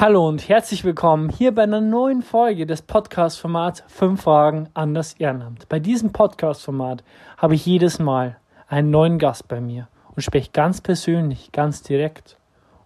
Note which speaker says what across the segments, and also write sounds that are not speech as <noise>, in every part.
Speaker 1: Hallo und herzlich willkommen hier bei einer neuen Folge des Podcast-Formats 5 Fragen an das Ehrenamt. Bei diesem Podcast-Format habe ich jedes Mal einen neuen Gast bei mir und spreche ganz persönlich, ganz direkt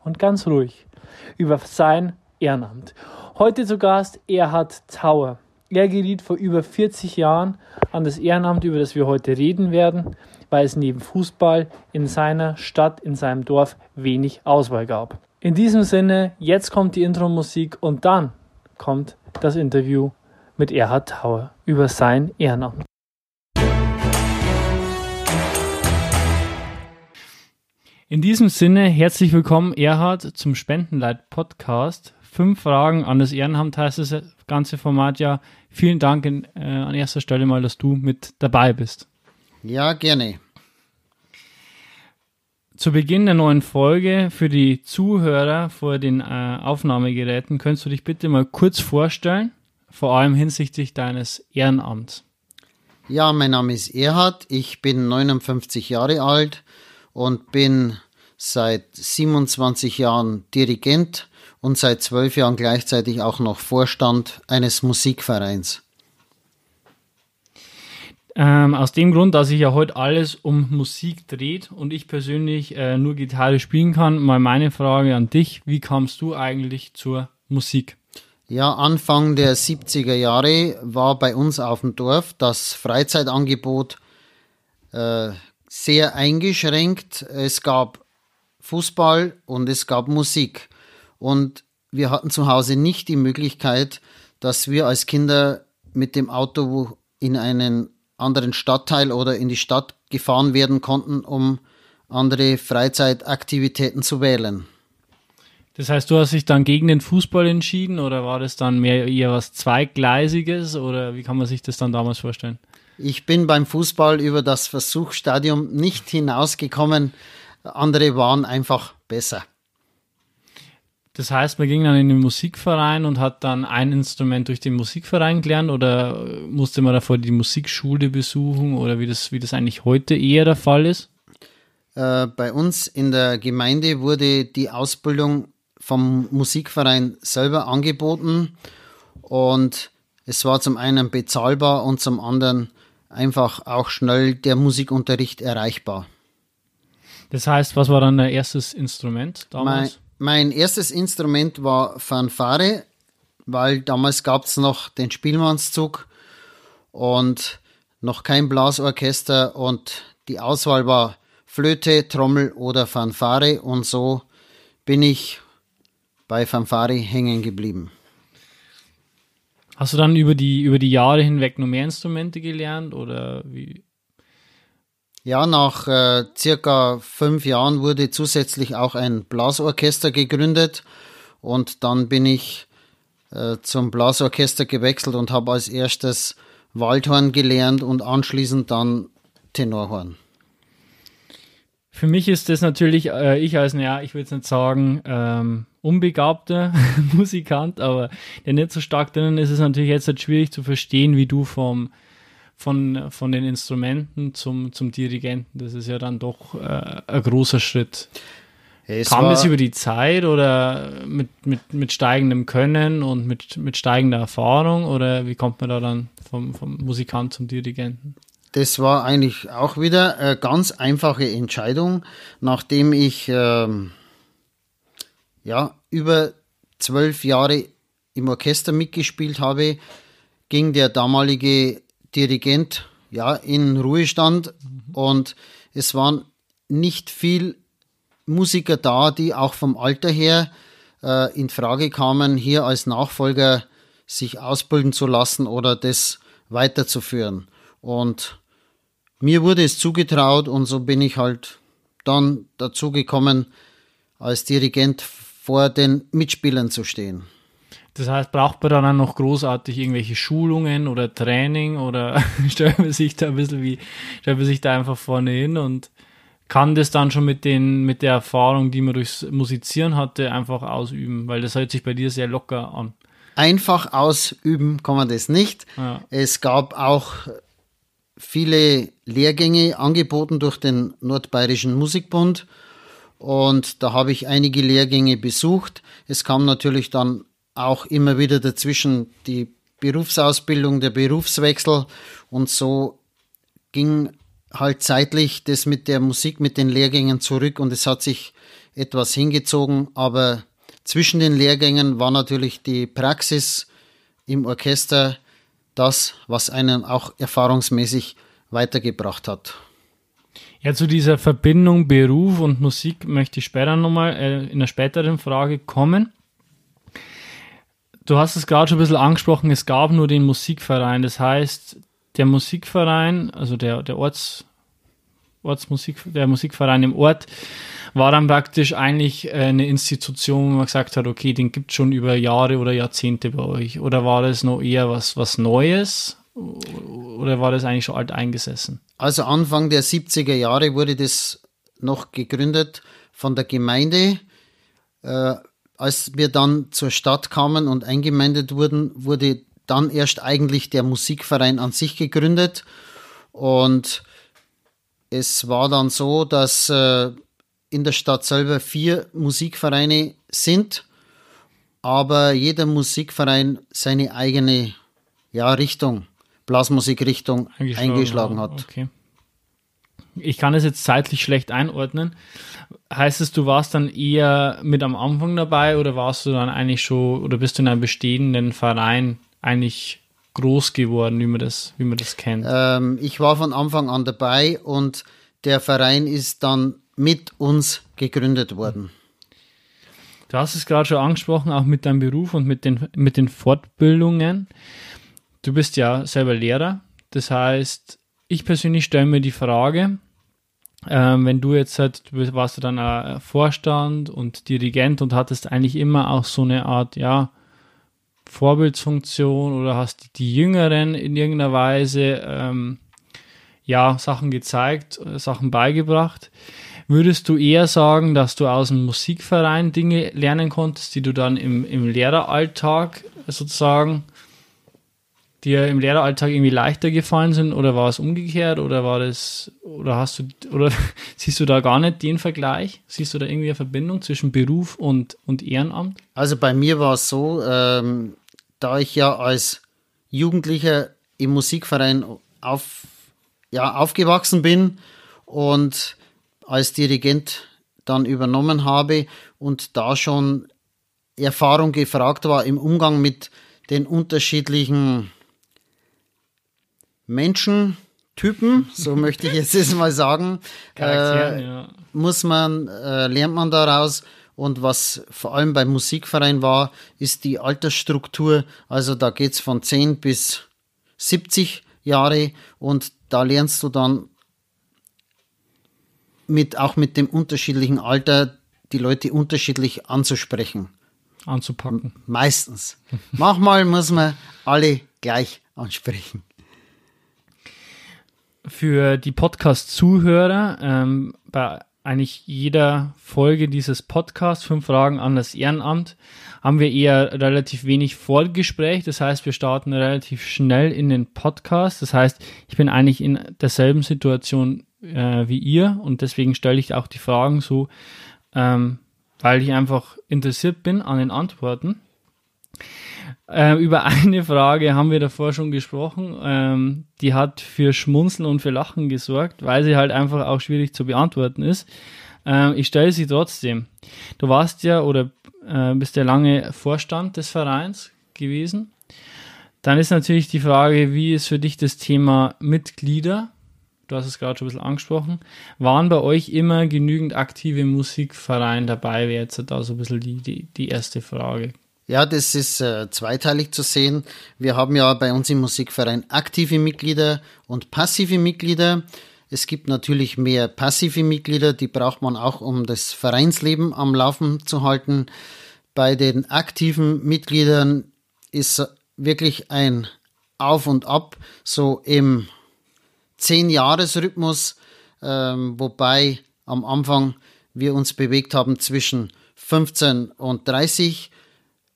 Speaker 1: und ganz ruhig über sein Ehrenamt. Heute zu Gast Erhard Tauer. Er geriet vor über 40 Jahren an das Ehrenamt, über das wir heute reden werden, weil es neben Fußball in seiner Stadt, in seinem Dorf wenig Auswahl gab. In diesem Sinne, jetzt kommt die Intro-Musik und dann kommt das Interview mit Erhard Tauer über sein Ehrenamt. In diesem Sinne, herzlich willkommen, Erhard, zum Spendenleit-Podcast. Fünf Fragen an das Ehrenamt heißt das ganze Format ja. Vielen Dank in, äh, an erster Stelle mal, dass du mit dabei bist.
Speaker 2: Ja, gerne.
Speaker 1: Zu Beginn der neuen Folge für die Zuhörer vor den äh, Aufnahmegeräten könntest du dich bitte mal kurz vorstellen, vor allem hinsichtlich deines Ehrenamts.
Speaker 2: Ja, mein Name ist Erhard, ich bin 59 Jahre alt und bin seit 27 Jahren Dirigent und seit zwölf Jahren gleichzeitig auch noch Vorstand eines Musikvereins.
Speaker 1: Ähm, aus dem Grund, dass sich ja heute alles um Musik dreht und ich persönlich äh, nur Gitarre spielen kann, mal meine Frage an dich. Wie kamst du eigentlich zur Musik?
Speaker 2: Ja, Anfang der 70er Jahre war bei uns auf dem Dorf das Freizeitangebot äh, sehr eingeschränkt. Es gab Fußball und es gab Musik. Und wir hatten zu Hause nicht die Möglichkeit, dass wir als Kinder mit dem Auto in einen anderen Stadtteil oder in die Stadt gefahren werden konnten, um andere Freizeitaktivitäten zu wählen.
Speaker 1: Das heißt, du hast dich dann gegen den Fußball entschieden oder war das dann mehr eher was Zweigleisiges oder wie kann man sich das dann damals vorstellen?
Speaker 2: Ich bin beim Fußball über das Versuchsstadium nicht hinausgekommen. Andere waren einfach besser.
Speaker 1: Das heißt, man ging dann in den Musikverein und hat dann ein Instrument durch den Musikverein gelernt oder musste man davor die Musikschule besuchen oder wie das, wie das eigentlich heute eher der Fall ist?
Speaker 2: Äh, bei uns in der Gemeinde wurde die Ausbildung vom Musikverein selber angeboten und es war zum einen bezahlbar und zum anderen einfach auch schnell der Musikunterricht erreichbar.
Speaker 1: Das heißt, was war dann dein erstes Instrument damals?
Speaker 2: Mein erstes Instrument war Fanfare, weil damals gab es noch den Spielmannszug und noch kein Blasorchester und die Auswahl war Flöte, Trommel oder Fanfare und so bin ich bei Fanfare hängen geblieben.
Speaker 1: Hast du dann über die, über die Jahre hinweg noch mehr Instrumente gelernt oder wie?
Speaker 2: Ja, nach äh, circa fünf Jahren wurde zusätzlich auch ein Blasorchester gegründet und dann bin ich äh, zum Blasorchester gewechselt und habe als erstes Waldhorn gelernt und anschließend dann Tenorhorn.
Speaker 1: Für mich ist das natürlich, äh, ich als, naja, ich will jetzt nicht sagen, ähm, unbegabter <laughs> Musikant, aber der nicht so stark drinnen ist, ist natürlich jetzt halt schwierig zu verstehen, wie du vom von, von den Instrumenten zum, zum Dirigenten. Das ist ja dann doch äh, ein großer Schritt. Es Kam das über die Zeit oder mit, mit, mit steigendem Können und mit, mit steigender Erfahrung oder wie kommt man da dann vom, vom Musikant zum Dirigenten?
Speaker 2: Das war eigentlich auch wieder eine ganz einfache Entscheidung, nachdem ich ähm, ja über zwölf Jahre im Orchester mitgespielt habe, ging der damalige Dirigent ja in Ruhestand mhm. und es waren nicht viel Musiker da, die auch vom Alter her äh, in Frage kamen, hier als Nachfolger sich ausbilden zu lassen oder das weiterzuführen. Und mir wurde es zugetraut und so bin ich halt dann dazu gekommen, als Dirigent vor den Mitspielern zu stehen.
Speaker 1: Das heißt, braucht man dann noch großartig irgendwelche Schulungen oder Training oder <laughs> stellt man sich da ein bisschen wie, stellt man sich da einfach vorne hin und kann das dann schon mit den, mit der Erfahrung, die man durchs Musizieren hatte, einfach ausüben, weil das hört sich bei dir sehr locker an.
Speaker 2: Einfach ausüben kann man das nicht. Ja. Es gab auch viele Lehrgänge angeboten durch den Nordbayerischen Musikbund und da habe ich einige Lehrgänge besucht. Es kam natürlich dann auch immer wieder dazwischen die Berufsausbildung, der Berufswechsel und so ging halt zeitlich das mit der Musik, mit den Lehrgängen zurück und es hat sich etwas hingezogen, aber zwischen den Lehrgängen war natürlich die Praxis im Orchester das, was einen auch erfahrungsmäßig weitergebracht hat.
Speaker 1: Ja, zu dieser Verbindung Beruf und Musik möchte ich später nochmal äh, in einer späteren Frage kommen. Du hast es gerade schon ein bisschen angesprochen, es gab nur den Musikverein. Das heißt, der Musikverein, also der, der Orts, Ortsmusik, der Musikverein im Ort, war dann praktisch eigentlich äh, eine Institution, wo man gesagt hat, okay, den gibt es schon über Jahre oder Jahrzehnte bei euch. Oder war das noch eher was, was Neues? Oder war das eigentlich schon alt eingesessen?
Speaker 2: Also Anfang der 70er Jahre wurde das noch gegründet von der Gemeinde. Äh, als wir dann zur Stadt kamen und eingemeindet wurden, wurde dann erst eigentlich der Musikverein an sich gegründet. Und es war dann so, dass äh, in der Stadt selber vier Musikvereine sind, aber jeder Musikverein seine eigene ja, Richtung, Blasmusikrichtung eingeschlagen, eingeschlagen hat.
Speaker 1: Okay. Ich kann es jetzt zeitlich schlecht einordnen. Heißt es, du warst dann eher mit am Anfang dabei oder warst du dann eigentlich schon oder bist du in einem bestehenden Verein eigentlich groß geworden, wie man das, wie man das kennt?
Speaker 2: Ähm, ich war von Anfang an dabei und der Verein ist dann mit uns gegründet worden.
Speaker 1: Du hast es gerade schon angesprochen, auch mit deinem Beruf und mit den, mit den Fortbildungen. Du bist ja selber Lehrer. Das heißt, ich persönlich stelle mir die Frage, ähm, wenn du jetzt halt, du warst du dann ein Vorstand und Dirigent und hattest eigentlich immer auch so eine Art, ja, Vorbildsfunktion oder hast die Jüngeren in irgendeiner Weise ähm, ja Sachen gezeigt, äh, Sachen beigebracht. Würdest du eher sagen, dass du aus dem Musikverein Dinge lernen konntest, die du dann im, im Lehreralltag sozusagen dir im Lehreralltag irgendwie leichter gefallen sind oder war es umgekehrt oder war das oder hast du oder <laughs> siehst du da gar nicht den Vergleich? Siehst du da irgendwie eine Verbindung zwischen Beruf und, und Ehrenamt?
Speaker 2: Also bei mir war es so, ähm, da ich ja als Jugendlicher im Musikverein auf, ja, aufgewachsen bin und als Dirigent dann übernommen habe und da schon Erfahrung gefragt war im Umgang mit den unterschiedlichen Menschentypen, so <laughs> möchte ich jetzt mal sagen, äh, ja. muss man, äh, lernt man daraus. Und was vor allem beim Musikverein war, ist die Altersstruktur. Also da geht's von 10 bis 70 Jahre und da lernst du dann mit, auch mit dem unterschiedlichen Alter die Leute unterschiedlich anzusprechen.
Speaker 1: Anzupacken.
Speaker 2: Meistens. Manchmal muss man alle gleich ansprechen
Speaker 1: für die Podcast-Zuhörer ähm, bei eigentlich jeder Folge dieses Podcasts, fünf Fragen an das Ehrenamt, haben wir eher relativ wenig Vorgespräch. Das heißt, wir starten relativ schnell in den Podcast. Das heißt, ich bin eigentlich in derselben Situation äh, wie ihr und deswegen stelle ich auch die Fragen so, ähm, weil ich einfach interessiert bin an den Antworten. Äh, über <laughs> eine Frage haben wir davor schon gesprochen. Ähm, die hat für Schmunzeln und für Lachen gesorgt, weil sie halt einfach auch schwierig zu beantworten ist. Ähm, ich stelle sie trotzdem. Du warst ja oder äh, bist ja lange Vorstand des Vereins gewesen. Dann ist natürlich die Frage, wie ist für dich das Thema Mitglieder? Du hast es gerade schon ein bisschen angesprochen. Waren bei euch immer genügend aktive Musikvereine dabei? Wäre jetzt da so ein bisschen die, die, die erste Frage.
Speaker 2: Ja, das ist äh, zweiteilig zu sehen. Wir haben ja bei uns im Musikverein aktive Mitglieder und passive Mitglieder. Es gibt natürlich mehr passive Mitglieder, die braucht man auch, um das Vereinsleben am Laufen zu halten. Bei den aktiven Mitgliedern ist wirklich ein Auf und Ab, so im Zehn-Jahres-Rhythmus, ähm, wobei am Anfang wir uns bewegt haben zwischen 15 und 30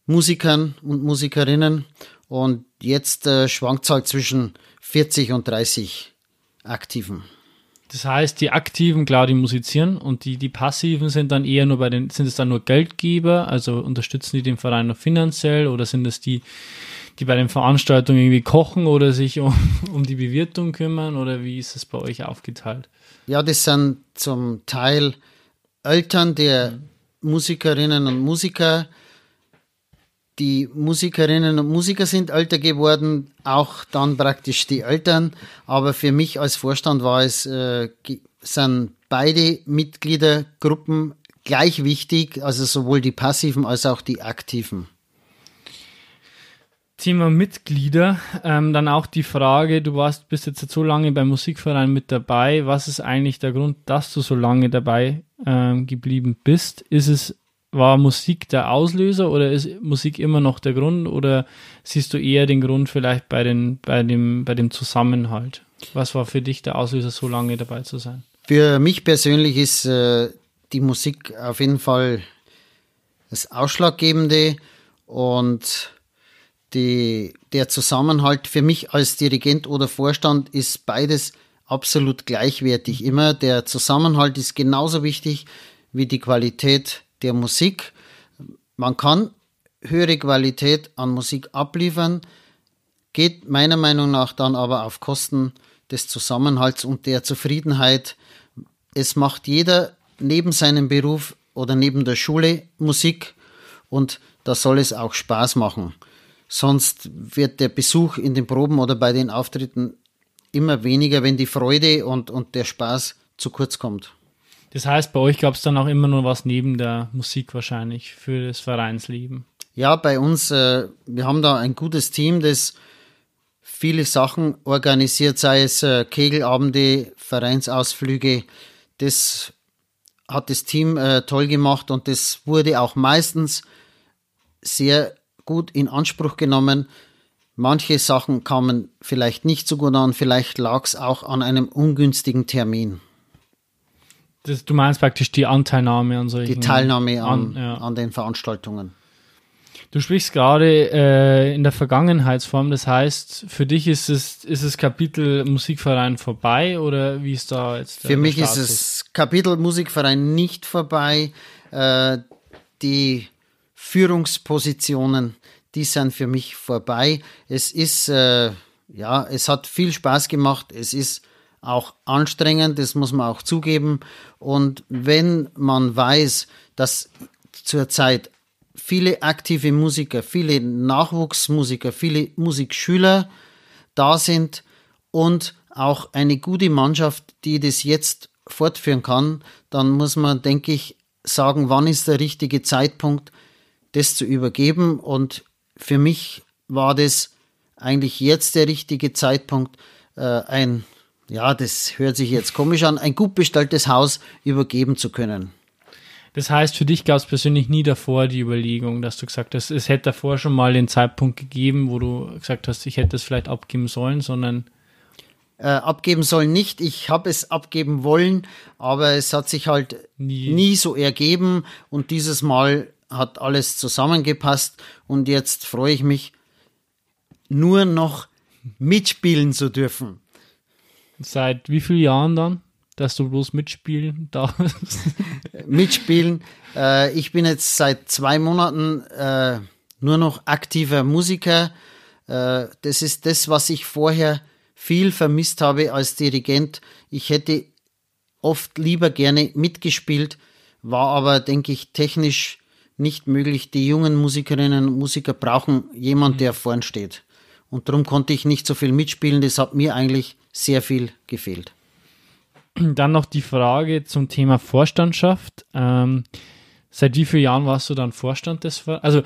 Speaker 2: Musikern und Musikerinnen. Und jetzt äh, schwankt es halt zwischen 40 und 30 Aktiven.
Speaker 1: Das heißt, die Aktiven, klar, die musizieren und die, die Passiven sind dann eher nur bei den, sind es dann nur Geldgeber, also unterstützen die den Verein noch finanziell oder sind es die, die bei den Veranstaltungen irgendwie kochen oder sich um, <laughs> um die Bewirtung kümmern oder wie ist es bei euch aufgeteilt?
Speaker 2: Ja, das sind zum Teil Eltern der. Musikerinnen und Musiker. Die Musikerinnen und Musiker sind älter geworden, auch dann praktisch die Eltern. Aber für mich als Vorstand war es, äh, sind beide Mitgliedergruppen gleich wichtig, also sowohl die passiven als auch die aktiven.
Speaker 1: Thema Mitglieder, ähm, dann auch die Frage, du warst bist jetzt so lange beim Musikverein mit dabei. Was ist eigentlich der Grund, dass du so lange dabei ähm, geblieben bist? Ist es, war Musik der Auslöser oder ist Musik immer noch der Grund oder siehst du eher den Grund vielleicht bei, den, bei, dem, bei dem Zusammenhalt? Was war für dich der Auslöser, so lange dabei zu sein?
Speaker 2: Für mich persönlich ist äh, die Musik auf jeden Fall das Ausschlaggebende und die, der Zusammenhalt für mich als Dirigent oder Vorstand ist beides absolut gleichwertig. Immer der Zusammenhalt ist genauso wichtig wie die Qualität der Musik. Man kann höhere Qualität an Musik abliefern, geht meiner Meinung nach dann aber auf Kosten des Zusammenhalts und der Zufriedenheit. Es macht jeder neben seinem Beruf oder neben der Schule Musik und da soll es auch Spaß machen. Sonst wird der Besuch in den Proben oder bei den Auftritten immer weniger, wenn die Freude und, und der Spaß zu kurz kommt.
Speaker 1: Das heißt, bei euch gab es dann auch immer noch was neben der Musik wahrscheinlich für das Vereinsleben.
Speaker 2: Ja, bei uns, äh, wir haben da ein gutes Team, das viele Sachen organisiert, sei es äh, Kegelabende, Vereinsausflüge. Das hat das Team äh, toll gemacht und das wurde auch meistens sehr gut in Anspruch genommen. Manche Sachen kamen vielleicht nicht so gut an, vielleicht lag es auch an einem ungünstigen Termin.
Speaker 1: Das, du meinst praktisch die Anteilnahme an solchen.
Speaker 2: Die Teilnahme an, an, ja. an den Veranstaltungen.
Speaker 1: Du sprichst gerade äh, in der Vergangenheitsform, das heißt, für dich ist es ist das Kapitel Musikverein vorbei oder wie ist da jetzt
Speaker 2: der Für mich Status? ist das Kapitel Musikverein nicht vorbei. Äh, die Führungspositionen, die sind für mich vorbei. Es ist, äh, ja, es hat viel Spaß gemacht. Es ist auch anstrengend, das muss man auch zugeben. Und wenn man weiß, dass zurzeit viele aktive Musiker, viele Nachwuchsmusiker, viele Musikschüler da sind und auch eine gute Mannschaft, die das jetzt fortführen kann, dann muss man, denke ich, sagen, wann ist der richtige Zeitpunkt, das zu übergeben. Und für mich war das eigentlich jetzt der richtige Zeitpunkt, äh, ein, ja, das hört sich jetzt komisch an, ein gut bestelltes Haus übergeben zu können.
Speaker 1: Das heißt, für dich gab es persönlich nie davor die Überlegung, dass du gesagt hast, es hätte davor schon mal den Zeitpunkt gegeben, wo du gesagt hast, ich hätte es vielleicht abgeben sollen, sondern
Speaker 2: äh, abgeben sollen nicht. Ich habe es abgeben wollen, aber es hat sich halt nie. nie so ergeben und dieses Mal hat alles zusammengepasst und jetzt freue ich mich, nur noch mitspielen zu dürfen.
Speaker 1: Seit wie vielen Jahren dann, dass du bloß mitspielen <laughs> darfst?
Speaker 2: mitspielen. Äh, ich bin jetzt seit zwei Monaten äh, nur noch aktiver Musiker. Äh, das ist das, was ich vorher viel vermisst habe als Dirigent. Ich hätte oft lieber gerne mitgespielt, war aber, denke ich, technisch nicht möglich. Die jungen Musikerinnen und Musiker brauchen jemand, mhm. der vorn steht. Und darum konnte ich nicht so viel mitspielen. Das hat mir eigentlich sehr viel gefehlt.
Speaker 1: Dann noch die Frage zum Thema Vorstandschaft. Ähm, seit wie vielen Jahren warst du dann Vorstand des Ver Also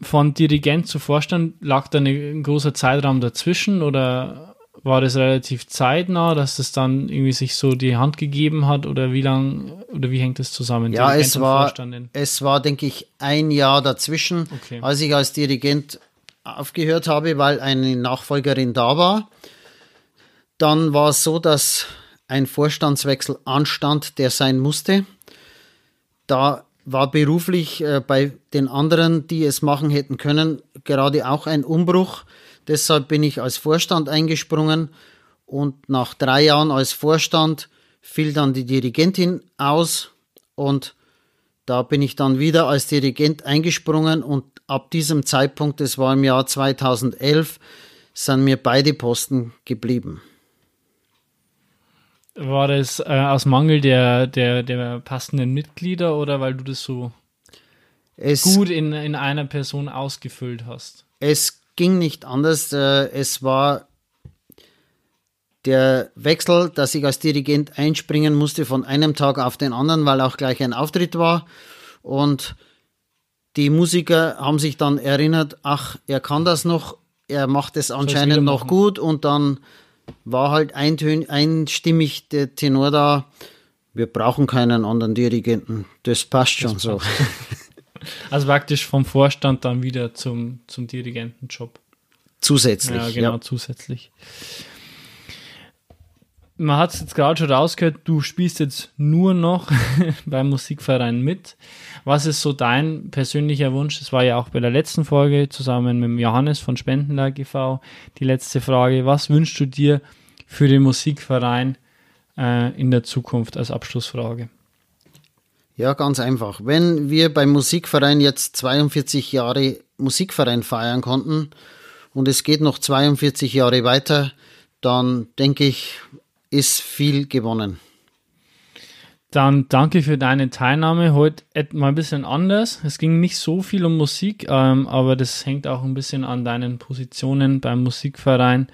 Speaker 1: von Dirigent zu Vorstand lag da ein großer Zeitraum dazwischen oder war das relativ zeitnah, dass das dann irgendwie sich so die Hand gegeben hat oder wie lang oder wie hängt das zusammen?
Speaker 2: Ja, es war, es war, denke ich, ein Jahr dazwischen, okay. als ich als Dirigent aufgehört habe, weil eine Nachfolgerin da war. Dann war es so, dass ein Vorstandswechsel anstand, der sein musste. Da war beruflich äh, bei den anderen, die es machen hätten können, gerade auch ein Umbruch. Deshalb bin ich als Vorstand eingesprungen Und nach drei Jahren als Vorstand fiel dann die Dirigentin aus und da bin ich dann wieder als Dirigent eingesprungen und ab diesem Zeitpunkt, das war im Jahr 2011, sind mir beide Posten geblieben.
Speaker 1: War das äh, aus Mangel der, der, der passenden Mitglieder oder weil du das so es, gut in, in einer Person ausgefüllt hast?
Speaker 2: Es ging nicht anders. Äh, es war der Wechsel, dass ich als Dirigent einspringen musste von einem Tag auf den anderen, weil auch gleich ein Auftritt war. Und die Musiker haben sich dann erinnert, ach, er kann das noch, er macht es anscheinend noch gut und dann war halt eintön einstimmig der Tenor da, wir brauchen keinen anderen Dirigenten, das passt schon das passt. so. <laughs>
Speaker 1: Also praktisch vom Vorstand dann wieder zum, zum Dirigentenjob.
Speaker 2: Zusätzlich.
Speaker 1: Ja, genau, ja. zusätzlich man hat es jetzt gerade schon rausgehört, du spielst jetzt nur noch <laughs> beim Musikverein mit. Was ist so dein persönlicher Wunsch? Das war ja auch bei der letzten Folge zusammen mit Johannes von Spendenlag e.V. die letzte Frage. Was wünschst du dir für den Musikverein äh, in der Zukunft als Abschlussfrage?
Speaker 2: Ja, ganz einfach. Wenn wir beim Musikverein jetzt 42 Jahre Musikverein feiern konnten und es geht noch 42 Jahre weiter, dann denke ich, ist viel gewonnen.
Speaker 1: Dann danke für deine Teilnahme. Heute mal ein bisschen anders. Es ging nicht so viel um Musik, ähm, aber das hängt auch ein bisschen an deinen Positionen beim Musikverein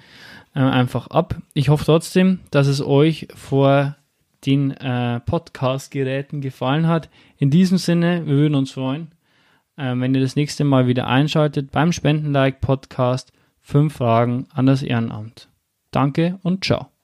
Speaker 1: äh, einfach ab. Ich hoffe trotzdem, dass es euch vor den äh, Podcast-Geräten gefallen hat. In diesem Sinne, wir würden uns freuen, äh, wenn ihr das nächste Mal wieder einschaltet beim Spendenlike Podcast. Fünf Fragen an das Ehrenamt. Danke und ciao.